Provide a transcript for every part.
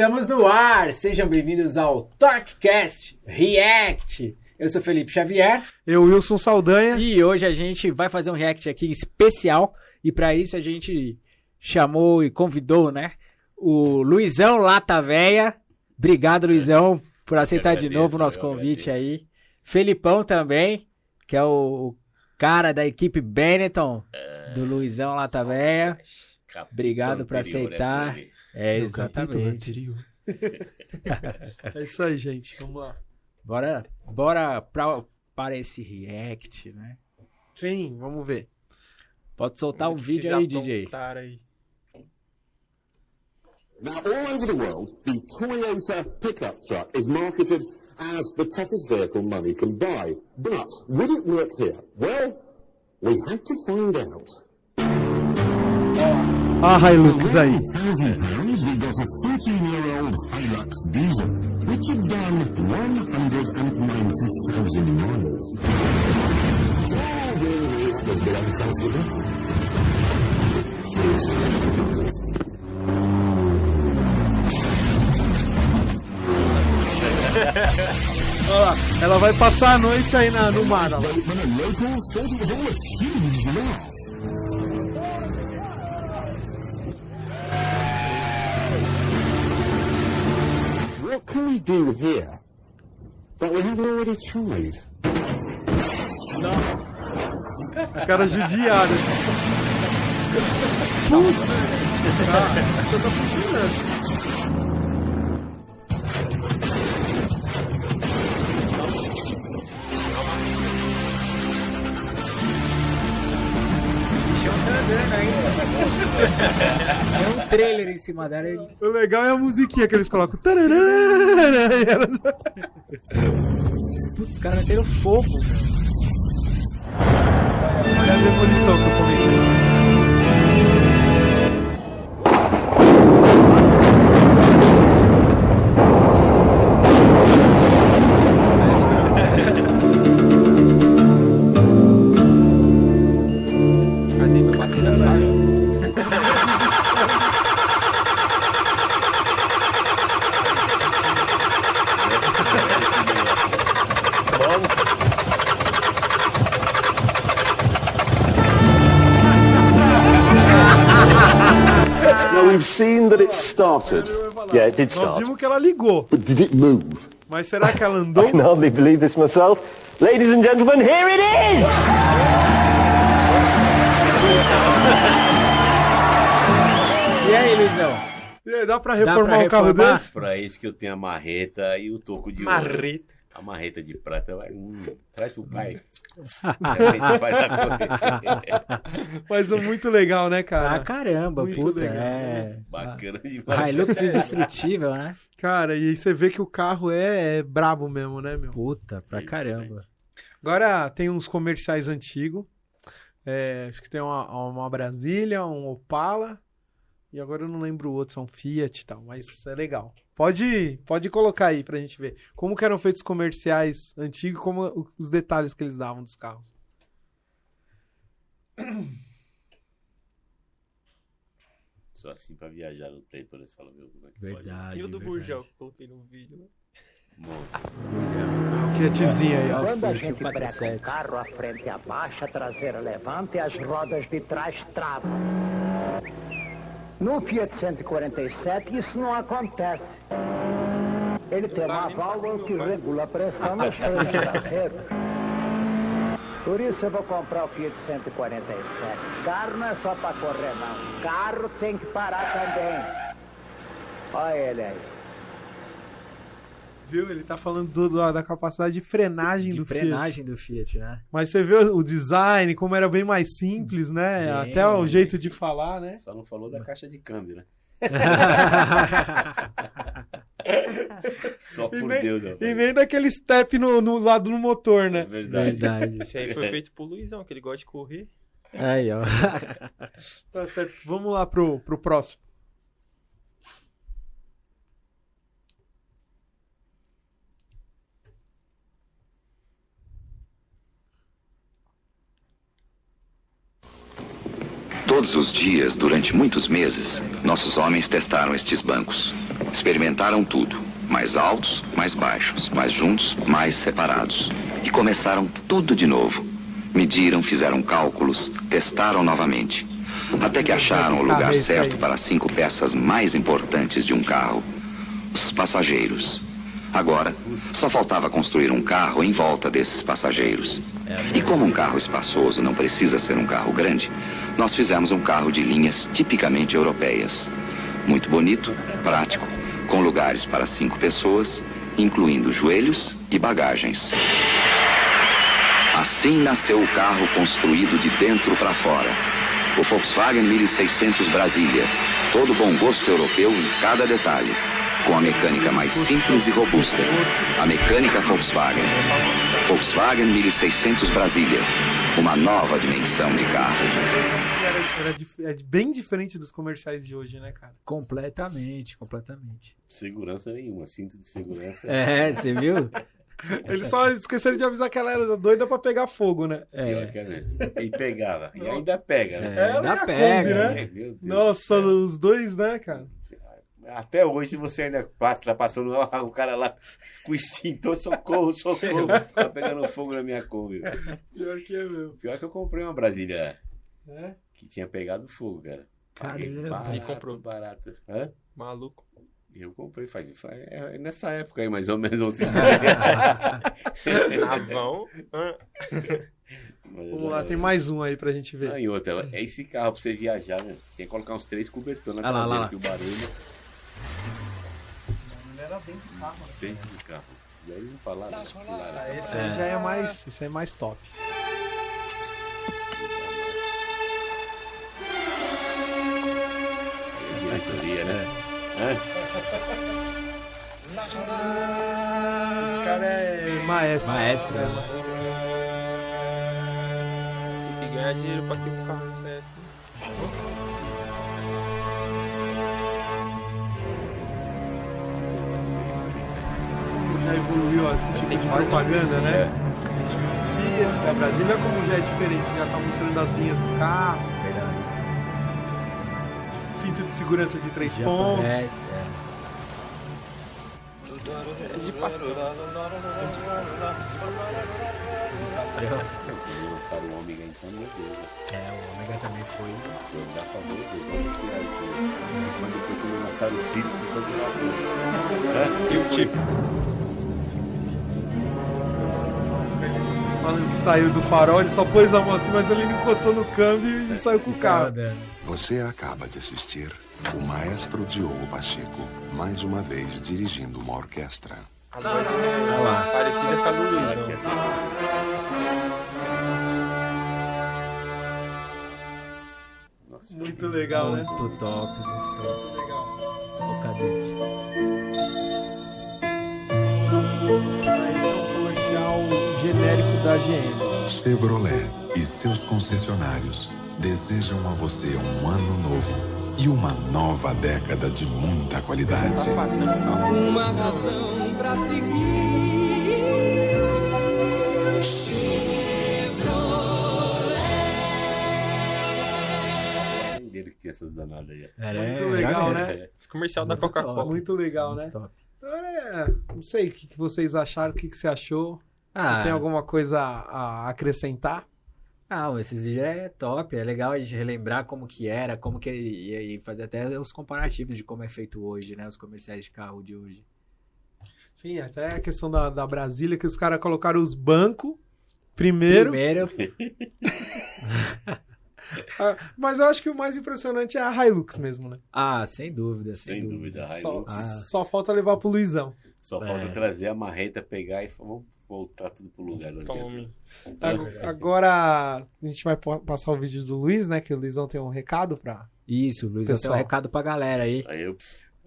Estamos no ar! Sejam bem-vindos ao TorqueCast React. Eu sou Felipe Xavier. Eu, Wilson Saldanha. E hoje a gente vai fazer um react aqui especial. E para isso a gente chamou e convidou, né? O Luizão Lata Véia. Obrigado, Luizão, por aceitar agradeço, de novo o nosso convite agradeço. aí. Felipão também, que é o cara da equipe Benetton do Luizão Lata Véia. Obrigado por anterior, aceitar. né, É, Do capítulo exatamente. anterior. é isso aí, gente. Vamos lá. Bora, bora pra, para esse react, né? Sim, vamos ver. Pode soltar o Vamos vídeo aí, DJ. aí. Now, all over the world, the Toyota pickup truck is marketed as the toughest vehicle money can buy. But would it work here? Well, we had to find out. Ah, Hilux aí. a 13-year-old Hilux diesel, which had done 190,000 miles. Well, really, that was a bit uncomfortable. Olha lá. Ela vai passar a noite aí na, no mar. Ó. What can we do here that we haven't already tried? Os caras judiaram. Tem um trailer em cima dela. e- O legal é a musiquinha que eles colocam. Tararara, e elas- Putz, os caras meteram fogo. Olha a demolição que eu comentei. Now we've seen that it started. Yeah, it did Nós start. vimos que ela ligou. But did it move? Mas será que ela andou? I can hardly believe this myself. Ladies and gentlemen, here it is! E aí, Luizão? E aí, Dá pra Dá reformar pra um carro reformar? desse? Pra isso que eu tenho a marreta e o toco de ouro. Marreta. A marreta de prata vai. Hum, traz pro pai. a gente faz acontecer. Mas é muito legal, né, Ah, cara? caramba, Muito puta. legal. É. Bacana demais. Hilux indestrutível, né? Cara, e aí você vê que o carro é, é brabo mesmo, né, meu? Puta, pra caramba. Agora tem uns comerciais antigos. É, acho que tem uma, uma Brasília, um Opala. E agora eu não lembro o outro, são Fiat e tal, mas é legal. Pode, pode colocar aí pra gente ver. Como que eram feitos os comerciais antigos, como os detalhes que eles davam dos carros. Só assim pra viajar no tempo, né? Você fala, meu, como é que pode? Verdade. E o do verdade. Burjão que eu coloquei no vídeo, né? Moça. Fiatzinho aí, ó. Quando a gente breca um 47. carro, a frente abaixa, a traseira levanta e as rodas de trás travam. No Fiat 147 isso não acontece. Ele tem uma válvula que regula a pressão nos freios traseiros. Por isso eu vou comprar o Fiat 147. Carro não é só para correr não. Carro tem que parar também. Olha ele aí. Viu? Ele tá falando do- do- da capacidade de frenagem De do frenagem do Fiat, né? Mas você vê o design, como era bem mais simples, né? Bem Até o jeito de falar, né? Só não falou da caixa de câmbio, né? Só E por nem, Deus, e nem daquele step no, no lado do motor, É né? verdade. Verdade. Esse aí foi feito pro Luizão, que ele gosta de correr. Aí, ó. Tá certo. Vamos lá pro, pro próximo. Todos os dias, durante muitos meses, nossos homens testaram estes bancos. Experimentaram tudo. Mais altos, mais baixos, mais juntos, mais separados. E começaram tudo de novo. Mediram, fizeram cálculos, testaram novamente. Até que acharam o lugar certo para as cinco peças mais importantes de um carro: os passageiros. Agora, só faltava construir um carro em volta desses passageiros. E como um carro espaçoso não precisa ser um carro grande, nós fizemos um carro de linhas tipicamente europeias. Muito bonito, prático, com lugares para cinco pessoas, incluindo joelhos e bagagens. Assim nasceu o carro construído de dentro para fora. O Volkswagen 1600 Brasília. Todo bom gosto europeu em cada detalhe. Com a mecânica mais simples e robusta. A mecânica Volkswagen. Volkswagen 1600 Brasília. Uma nova dimensão de carro. Era, era dif- é bem diferente dos comerciais de hoje, né, cara? Completamente, completamente. Segurança nenhuma, cinto de segurança. É, você viu? Eles só esqueceram de avisar que ela era doida pra pegar fogo, né? Pior que é mesmo. E pegava. E ainda pega, né? Ela ainda a pega, Kombi, né? meu Deus do Nossa, os dois, né, cara? Até hoje você ainda passa, tá passando ó, o cara lá com extintor, socorro, socorro. Tá pegando fogo na minha Kombi. Pior que é meu. Pior que eu comprei uma Brasília É? que tinha pegado fogo, cara. Caramba. barato, E comprou. barato. Hã? Maluco. Eu comprei faz, faz é nessa época aí, mais ou menos. Navão. hã? Mas, Vamos lá, tem mais um aí pra gente ver. Ah, e outra, é esse carro pra você viajar, né? Tem que colocar uns três cobertores na Ah lá, lá, traseira, lá. que o barulho dentro do carro, né? dentro do carro. E aí não falaram. né? Ah, essa esse aí já é mais, esse aí é mais top. diretoria, né? Hã? Esse cara é maestro. Maestro. É, Tem que ganhar dinheiro pra ter um carro certo. Já evoluiu a tipo tem de que propaganda, isso, né? Fiat, da Brasília, como já é diferente, já tá mostrando as linhas do carro, cinto de segurança de três Já pontos. aparece, é. Lançaram o Ômega então, meu Deus. né? É, o Omega também foi. Se eu dar favor, Deus, vamos tirar isso aí. Mas depois quando lançaram o Ciro, ficou assim. E o tipo? Saiu do farol, ele só pôs a mão assim, mas ele não encostou no câmbio e saiu com o carro. Você acaba de assistir o maestro Diogo Pacheco, mais uma vez dirigindo uma orquestra. A voz é parecida com a do. Nossa. Muito legal, né? Muito top, muito top. Legal. O cadete. Esse é um comercial genérico da GM. Chevrolet e seus concessionários desejam a você um ano novo e uma nova década de muita qualidade. Tá passando carros. Uma razão pra seguir. Dele que tinha essas danadas aí. Era, Muito era legal, né? Os comercial da Muito Coca-Cola. Muito legal, né? Muito top. Então, é, não sei o que que vocês acharam, o que que você achou. Ah, Tem alguma coisa a acrescentar? Ah, esses é top, é legal a gente relembrar como que era, como que e, e fazer até os comparativos de como é feito hoje, né, os comerciais de carro de hoje. Sim, até a questão da, da Brasília, que os caras colocaram os bancos primeiro. Primeiro, Ah, mas eu acho que o mais impressionante é a Hilux mesmo, né? ah, sem dúvida, sem, Sem dúvida, a Só. Ah. só falta levar pro Luizão. Só É. falta trazer a marreta, pegar e vamos voltar tudo pro lugar. da Tome. Ag- Agora a gente vai passar o vídeo do Luiz, né? Que o Luizão tem um recado pra. Isso, Luiz, eu tenho Pessoal. um recado pra galera aí. Aí eu...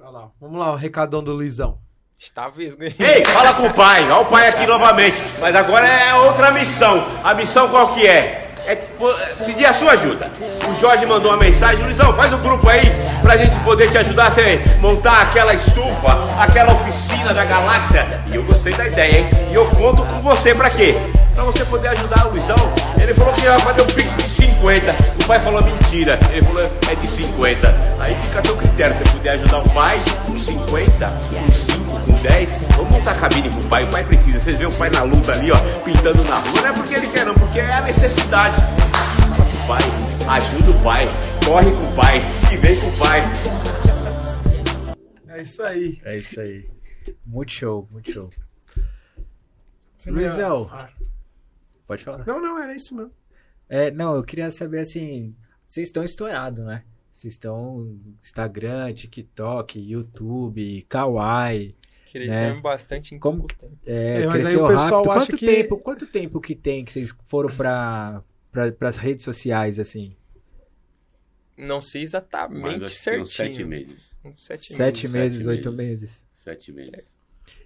Olha lá. Vamos lá, o recadão do Luizão. Está vesgo, hein? Ei, fala com o pai, olha o pai aqui novamente. Mas agora é outra missão. A missão qual que é? É tipo, é pedir a sua ajuda. O Jorge mandou uma mensagem, Luizão, faz o grupo aí poder te ajudar a montar aquela estufa, aquela oficina da galáxia. E eu gostei da ideia, hein? E eu conto com você pra quê? pra você poder ajudar o Luizão. Ele falou que ia fazer um pix de 50. O pai falou mentira. Ele falou é de 50. Aí fica a teu critério. Você puder ajudar o pai com 50, com 5, com 10, vamos montar cabine pro pai. O pai precisa. Vocês veem o pai na luta ali, ó, pintando na rua. Não é porque ele quer, não, porque é a necessidade. O pai, ajuda o pai, corre com o pai e vem com o pai. É isso aí. É isso aí. Muito show, muito show. Você Luizão. Ah, Pode falar. Não, não, era isso mesmo. É, não, eu queria saber assim, vocês estão estourados, né? Vocês estão Instagram, TikTok, YouTube, Kawaii. Crescemos né? bastante em Como tempo. É, É, mas aí o pessoal rápido. acha Quanto que- tempo, quanto tempo que tem que vocês foram para para as redes sociais assim? Não sei Mas exatamente tem certinho. uns sete meses. Uns sete, Sete meses, Sete oito meses. meses. Sete meses.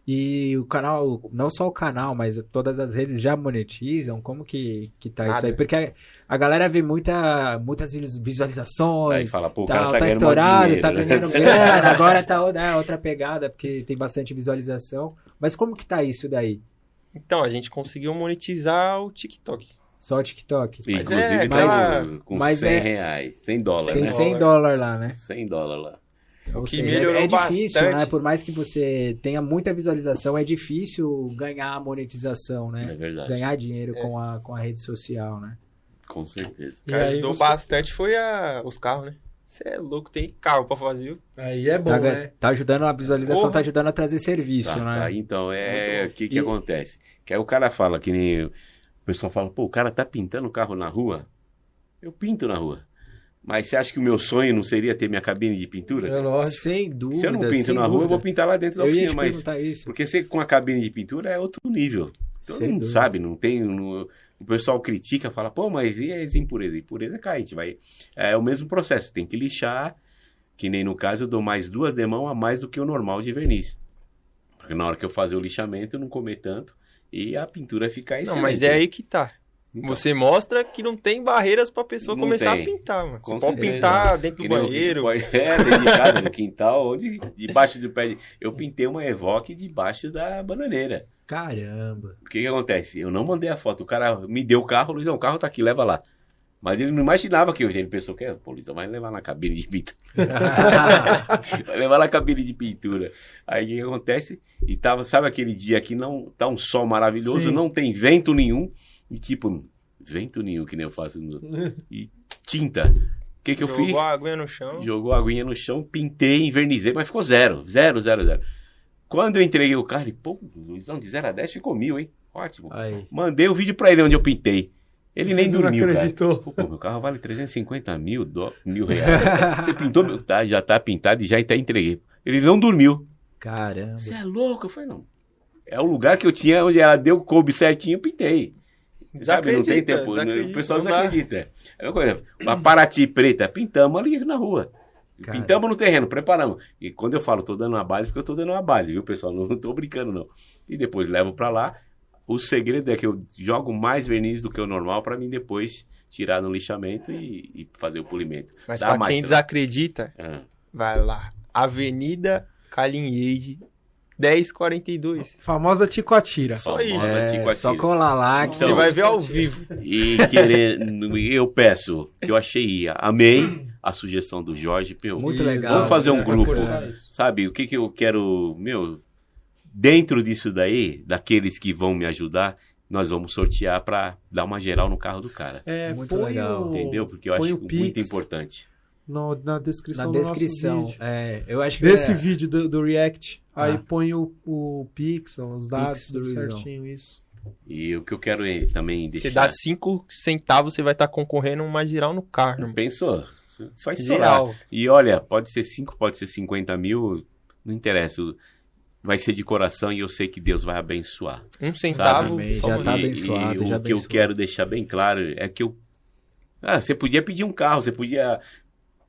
E o canal, não só o canal, mas todas as redes já monetizam? Como que, que tá isso Nada. aí? Porque a, a galera vê muita, muitas vis- visualizações, Aí fala, pô, o tá, cara tá, tá estourado, dinheiro, tá né? ganhando grana, agora tá outra, é, outra pegada, porque tem bastante visualização. Mas como que tá isso daí? Então, a gente conseguiu monetizar o TikTok. Só o TikTok? Mas Inclusive é tá com mas 100 é- reais, 100 dólares, Tem né? 100 dólares lá, né? 100 dólares lá. Ou que seja, é- melhorou é difícil, bastante. né? Por mais que você tenha muita visualização, é difícil ganhar a monetização, né? É verdade. Ganhar dinheiro É. com, a, com a rede social, né? Com certeza. E que aí ajudou você- bastante foi a... os carros, né? Você é louco, tem carro pra fazer. viu? Aí é bom, tá, né? tá ajudando a visualização, Porra. tá ajudando a trazer serviço, Tá, né? tá. Então, é o que que E- acontece? Que aí o cara fala que nem... O pessoal fala, pô, o cara tá pintando o carro na rua? Eu pinto na rua. Mas você acha que o meu sonho não seria ter minha cabine de pintura? É lógico. Sem dúvida. Se eu não pinto na rua, eu vou pintar lá dentro da Eu ia oficina, te mas... isso. Porque você com a cabine de pintura é outro nível. Todo Sem mundo dúvida. sabe, não tem. não- o pessoal critica, fala, pô, mas e as impurezas? Impureza cai, a gente vai. É o mesmo processo, tem que lixar, que nem no caso eu dou mais duas demãos a mais do que o normal de verniz. Porque na hora que eu fazer o lixamento, eu não comer tanto e a pintura ficar excelente. Não, mas é aí que tá. Então, Você mostra que não tem barreiras pra pessoa Não começar tem. a pintar, mano. Com Você pode certeza. pintar dentro que do banheiro. pode- É, dentro de casa, no quintal, onde, debaixo do pé. de- Eu pintei uma Evoque debaixo da bananeira. Caramba. O que que acontece? Eu não mandei a foto. O cara me deu o carro, Luizão, o carro tá aqui, leva lá. Mas ele não imaginava que hoje ele pensou que, pô, Luizão, vai levar na cabine de pintura. vai levar na cabine de pintura. Aí o que acontece? E tava, sabe aquele dia que não tá um sol maravilhoso, Sim. não tem vento nenhum. E tipo, vento nenhum, que nem eu faço. no- E tinta. O que que eu Jogou fiz? a aguinha no chão. Jogou a aguinha no chão, pintei, invernizei, mas ficou zero. Zero, zero, zero. Quando eu entreguei o carro, ele, pô, Luizão, de 0 a 10 ficou mil, hein? Ótimo. Aí. Mandei o vídeo pra ele onde eu pintei. Ele nem Não dormiu, cara. acreditou. Pô, meu carro vale 350 mil, dó- mil reais. Você pintou meu... Tá, já tá pintado e já até entreguei. Ele não dormiu. Caramba. Você é louco? Eu falei, não. É o lugar que eu tinha, onde ela deu, coube certinho, eu pintei. Você sabe, não tem tempo. desacredita, o pessoal não dá. desacredita. É uma coisa. A Paraty preta, pintamos ali na rua. Cara. Pintamos no terreno, preparamos. E quando eu falo, tô dando uma base, porque eu tô dando uma base, viu, pessoal? Não tô brincando, não. E depois levo pra lá. O segredo é que eu jogo mais verniz do que o normal pra mim depois tirar no lixamento e, e fazer o polimento. Mas mais quem trabalho. desacredita, Ah, vai lá. Avenida Calinhede, 1042. Famosa Ticoatira. Só isso. famosa É, Ticoatira. só colar lá. que Então, Você vai ver ao vivo. E querendo, eu peço, que eu achei, amei a sugestão do Jorge, meu, Muito legal. Vamos fazer um grupo. sabe, o que que eu quero, meu, dentro disso daí, daqueles que vão me ajudar, nós vamos sortear pra dar uma geral no carro do cara. É, Muito põe legal. o- Entendeu? Porque eu põe acho muito importante. no- na descrição Na do nosso descrição. vídeo. É, eu acho que Desse é, vídeo do, do React. Aí Ah. põe o, o Pix, os dados, Pix do tudo certinho, isso. E o que eu quero é também Você deixar... dá 5 centavos, você vai estar concorrendo uma geral no carro. Pensou? Só estourar. Geral. E olha, pode ser 5, pode ser 50 mil, não interessa. Vai ser de coração e eu sei que Deus vai abençoar. Um centavo, Amém, já manda. tá E- abençoado, e já o que eu quero deixar bem claro é que eu. Ah, você podia pedir um carro, você podia.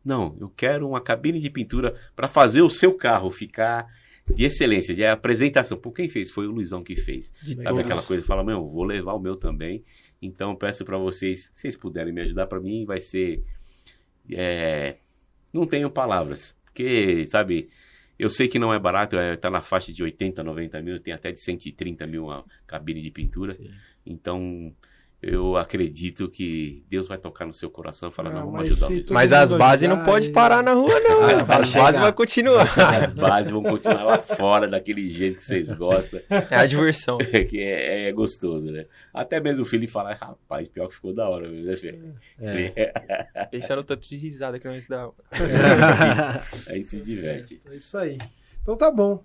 Não, eu quero uma cabine de pintura para fazer o seu carro ficar de excelência, de apresentação. Por quem fez? Foi o Luizão que fez. De Sabe todos. aquela coisa? Fala, meu, vou levar o meu também. Então peço para vocês, se vocês puderem me ajudar, para mim vai ser. é, Não tenho palavras. Porque, sabe, Eu sei que não é barato, é, tá na faixa de 80, 90 mil, tem até de 130 mil a cabine de pintura. Então, eu acredito que Deus vai tocar no seu coração e falar, não, vamos mas ajudar se o todo Mas as bases não pode parar na rua, não. Ah, as chegar. bases vão continuar. As bases vão continuar lá fora, daquele jeito que vocês gostam. É a diversão. que é, é gostoso, né? Até mesmo o filho fala, rapaz, pior que ficou da hora, né, filho? Pensando no tanto de risada que nós dá. A gente se diverte. É isso aí. Então tá bom.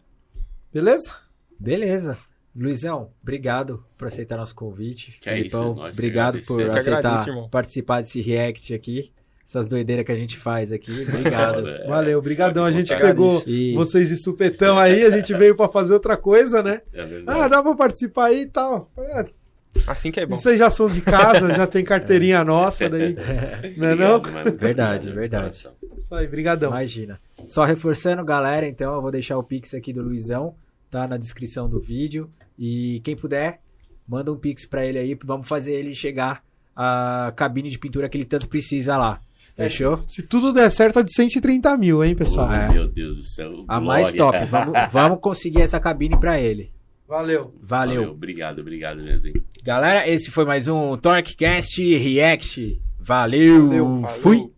Beleza? Beleza. Luizão, obrigado por aceitar nosso convite. Que é isso, Filipão, nós que obrigado agradecemos. por Eu aceitar agradeço, participar desse react aqui. Essas doideiras que a gente faz aqui. Obrigado. É, Valeu, obrigadão. A gente pegou E- vocês de supetão aí, a gente veio pra fazer outra coisa, né? É verdade. Ah, dá pra participar aí e tal. É, Assim que é bom. Vocês já são de casa, já tem carteirinha nossa daí. Não é não? Obrigado, mano. Verdade, Obrigado de verdade. Isso aí, brigadão. Imagina. Só reforçando, galera, então eu vou deixar o Pix aqui do Luizão, tá na descrição do vídeo. E quem puder, manda um Pix pra ele aí, vamos fazer ele chegar à cabine de pintura que ele tanto precisa lá. Fechou? Se tudo der certo, é de 130 mil, hein, pessoal? Oh, É. Meu Deus do céu. A mais top. Vamos, vamos conseguir essa cabine pra ele. Valeu. Valeu. Obrigado, obrigado mesmo. hein? Galera, esse foi mais um TorqueCast React. Valeu. Valeu. Fui.